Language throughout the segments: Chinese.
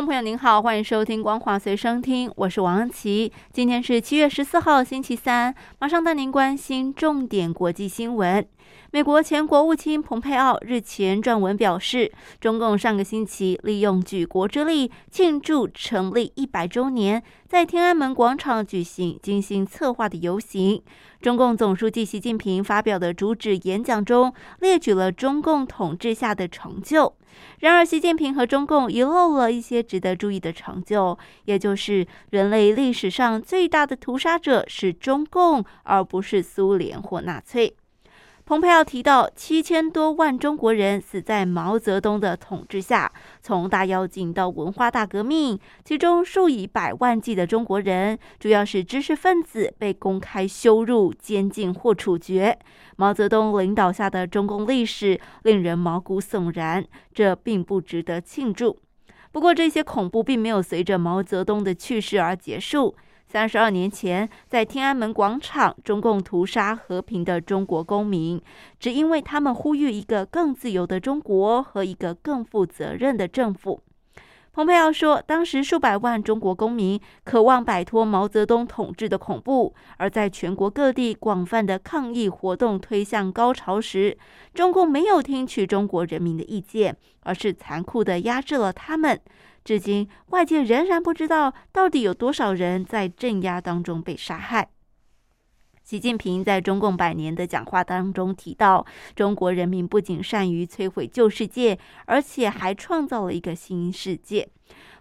众朋友您好，欢迎收听《光华随身听》，我是王安琪。今天是七月十四号，星期三，马上带您关心重点国际新闻。美国前国务卿蓬佩奥日前撰文表示，中共上个星期利用举国之力庆祝成立一百周年，在天安门广场举行精心策划的游行。中共总书记习近平发表的主旨演讲中列举了中共统治下的成就。然而，习近平和中共遗漏了一些值得注意的成就，也就是人类历史上最大的屠杀者是中共，而不是苏联或纳粹。蓬佩奥提到，七千多万中国人死在毛泽东的统治下，从大跃进到文化大革命，其中数以百万计的中国人，主要是知识分子，被公开羞辱、监禁或处决。毛泽东领导下的中共历史令人毛骨悚然，这并不值得庆祝。不过，这些恐怖并没有随着毛泽东的去世而结束。三十二年前，在天安门广场，中共屠杀和平的中国公民，只因为他们呼吁一个更自由的中国和一个更负责任的政府。蓬佩奥说，当时数百万中国公民渴望摆脱毛泽东统治的恐怖，而在全国各地广泛的抗议活动推向高潮时，中共没有听取中国人民的意见，而是残酷地压制了他们。至今，外界仍然不知道到底有多少人在镇压当中被杀害。习近平在中共百年的讲话当中提到，中国人民不仅善于摧毁旧世界，而且还创造了一个新世界。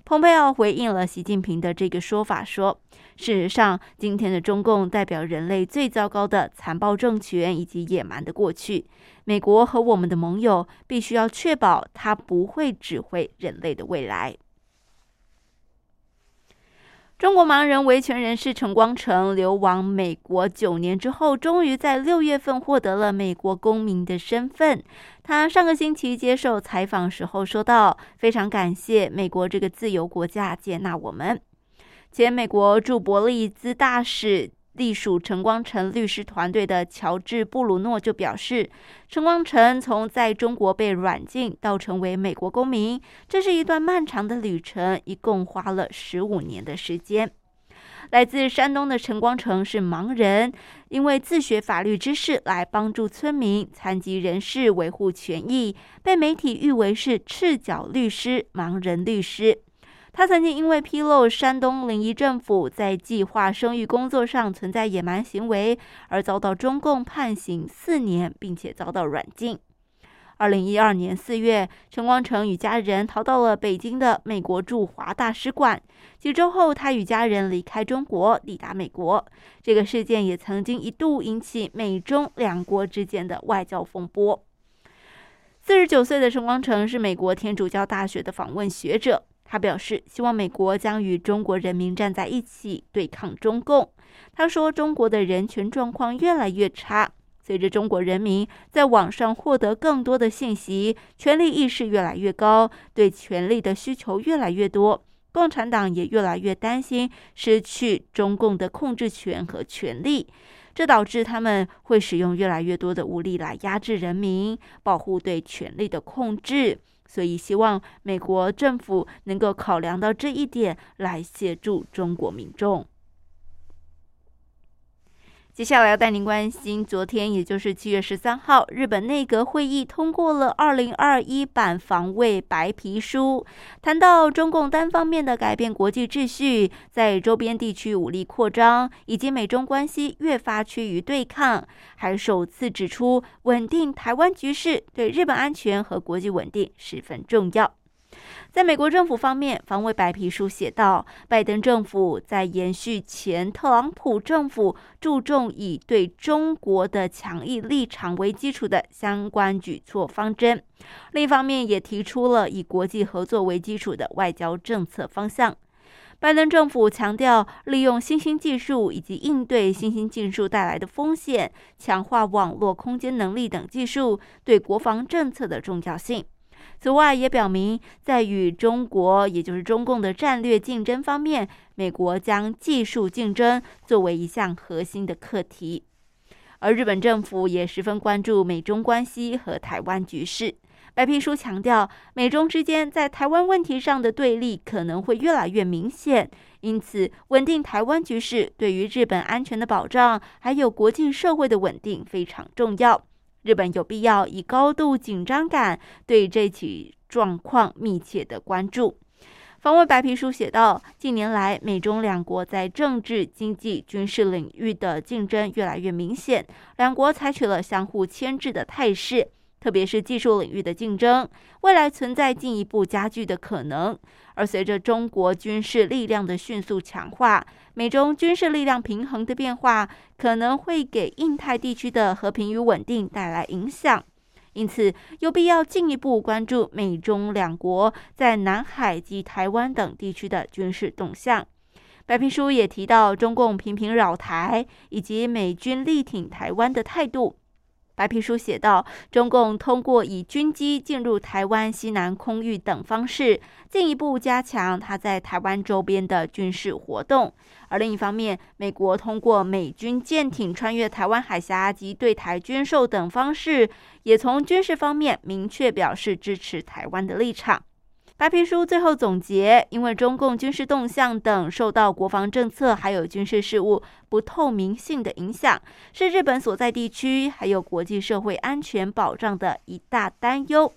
蓬佩奥回应了习近平的这个说法，说：“事实上，今天的中共代表人类最糟糕的残暴政权以及野蛮的过去。美国和我们的盟友必须要确保，他不会指挥人类的未来。”中国盲人维权人士陈光诚流亡美国九年之后，终于在六月份获得了美国公民的身份。他上个星期接受采访时候说道：“非常感谢美国这个自由国家接纳我们。”前美国驻伯利兹大使。隶属陈光诚律师团队的乔治·布鲁诺就表示，陈光诚从在中国被软禁到成为美国公民，这是一段漫长的旅程，一共花了十五年的时间。来自山东的陈光诚是盲人，因为自学法律知识来帮助村民、残疾人士维护权益，被媒体誉为是“赤脚律师”、“盲人律师”。他曾经因为披露山东临沂政府在计划生育工作上存在野蛮行为，而遭到中共判刑四年，并且遭到软禁。二零一二年四月，陈光诚与家人逃到了北京的美国驻华大使馆。几周后，他与家人离开中国，抵达美国。这个事件也曾经一度引起美中两国之间的外交风波。四十九岁的陈光诚是美国天主教大学的访问学者。他表示，希望美国将与中国人民站在一起对抗中共。他说，中国的人权状况越来越差，随着中国人民在网上获得更多的信息，权力意识越来越高，对权力的需求越来越多，共产党也越来越担心失去中共的控制权和权力，这导致他们会使用越来越多的武力来压制人民，保护对权力的控制。所以，希望美国政府能够考量到这一点，来协助中国民众。接下来要带您关心，昨天也就是七月十三号，日本内阁会议通过了二零二一版防卫白皮书，谈到中共单方面的改变国际秩序，在周边地区武力扩张，以及美中关系越发趋于对抗，还首次指出稳定台湾局势对日本安全和国际稳定十分重要。在美国政府方面，防卫白皮书写道：拜登政府在延续前特朗普政府注重以对中国的强硬立场为基础的相关举措方针，另一方面也提出了以国际合作为基础的外交政策方向。拜登政府强调，利用新兴技术以及应对新兴技术带来的风险，强化网络空间能力等技术对国防政策的重要性。此外，也表明在与中国，也就是中共的战略竞争方面，美国将技术竞争作为一项核心的课题。而日本政府也十分关注美中关系和台湾局势。白皮书强调，美中之间在台湾问题上的对立可能会越来越明显，因此稳定台湾局势对于日本安全的保障，还有国际社会的稳定非常重要。日本有必要以高度紧张感对这起状况密切的关注。防卫白皮书写道：近年来，美中两国在政治、经济、军事领域的竞争越来越明显，两国采取了相互牵制的态势。特别是技术领域的竞争，未来存在进一步加剧的可能。而随着中国军事力量的迅速强化，美中军事力量平衡的变化，可能会给印太地区的和平与稳定带来影响。因此，有必要进一步关注美中两国在南海及台湾等地区的军事动向。白皮书也提到，中共频频扰台以及美军力挺台湾的态度。白皮书写道：“中共通过以军机进入台湾西南空域等方式，进一步加强它在台湾周边的军事活动。而另一方面，美国通过美军舰艇穿越台湾海峡及对台军售等方式，也从军事方面明确表示支持台湾的立场。”白皮书最后总结，因为中共军事动向等受到国防政策还有军事事务不透明性的影响，是日本所在地区还有国际社会安全保障的一大担忧。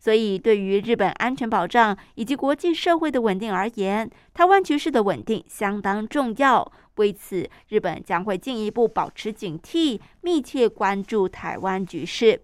所以，对于日本安全保障以及国际社会的稳定而言，台湾局势的稳定相当重要。为此，日本将会进一步保持警惕，密切关注台湾局势。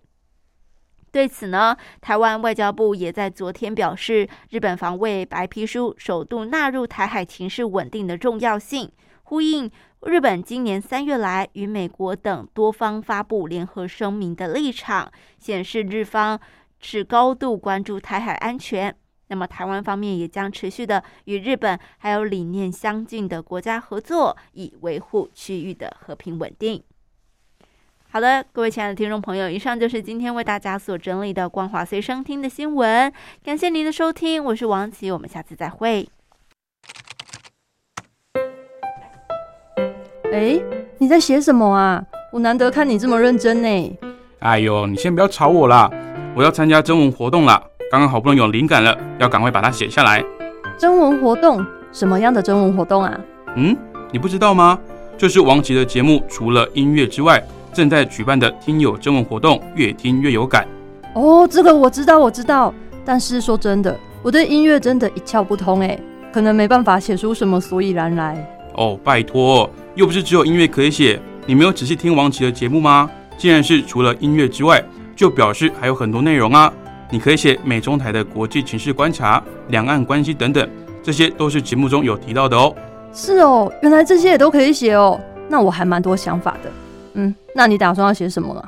对此呢，台湾外交部也在昨天表示，日本防卫白皮书首度纳入台海情势稳定的重要性，呼应日本今年三月来与美国等多方发布联合声明的立场，显示日方是高度关注台海安全。那么，台湾方面也将持续的与日本还有理念相近的国家合作，以维护区域的和平稳定。好的，各位亲爱的听众朋友，以上就是今天为大家所整理的《光华随身听》的新闻。感谢您的收听，我是王琦，我们下次再会。哎，你在写什么啊？我难得看你这么认真呢。哎呦，你先不要吵我啦，我要参加征文活动了，刚刚好不容易有灵感了，要赶快把它写下来。征文活动？什么样的征文活动啊？嗯，你不知道吗？就是王琦的节目，除了音乐之外。正在举办的听友征文活动，越听越有感。哦，这个我知道，我知道。但是说真的，我对音乐真的一窍不通哎，可能没办法写出什么所以然来。哦，拜托，又不是只有音乐可以写。你没有仔细听王琦的节目吗？既然是除了音乐之外，就表示还有很多内容啊。你可以写美中台的国际情势观察、两岸关系等等，这些都是节目中有提到的哦。是哦，原来这些也都可以写哦。那我还蛮多想法的。嗯，那你打算要写什么了？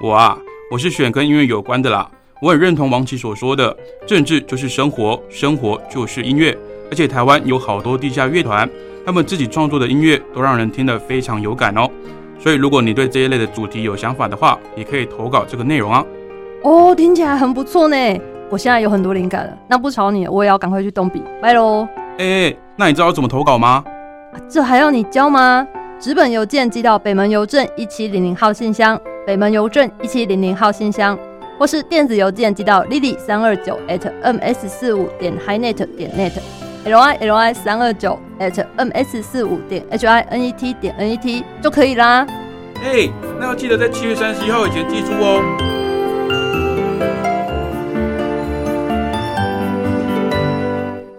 我啊，我是选跟音乐有关的啦。我很认同王琦所说的，政治就是生活，生活就是音乐。而且台湾有好多地下乐团，他们自己创作的音乐都让人听得非常有感哦。所以如果你对这一类的主题有想法的话，也可以投稿这个内容啊。哦，听起来很不错呢。我现在有很多灵感了，那不吵你，我也要赶快去动笔，拜喽。哎，那你知道怎么投稿吗？这还要你教吗？纸本邮件寄到北门邮政一七零零号信箱，北门邮政一七零零号信箱，或是电子邮件寄到 lily 三二九 at ms 四五点 highnet 点 net，l i l i 三二九 at ms 四五点 h i n e t 点 n e t 就可以啦。哎，那要记得在七月三十一号以前寄出哦。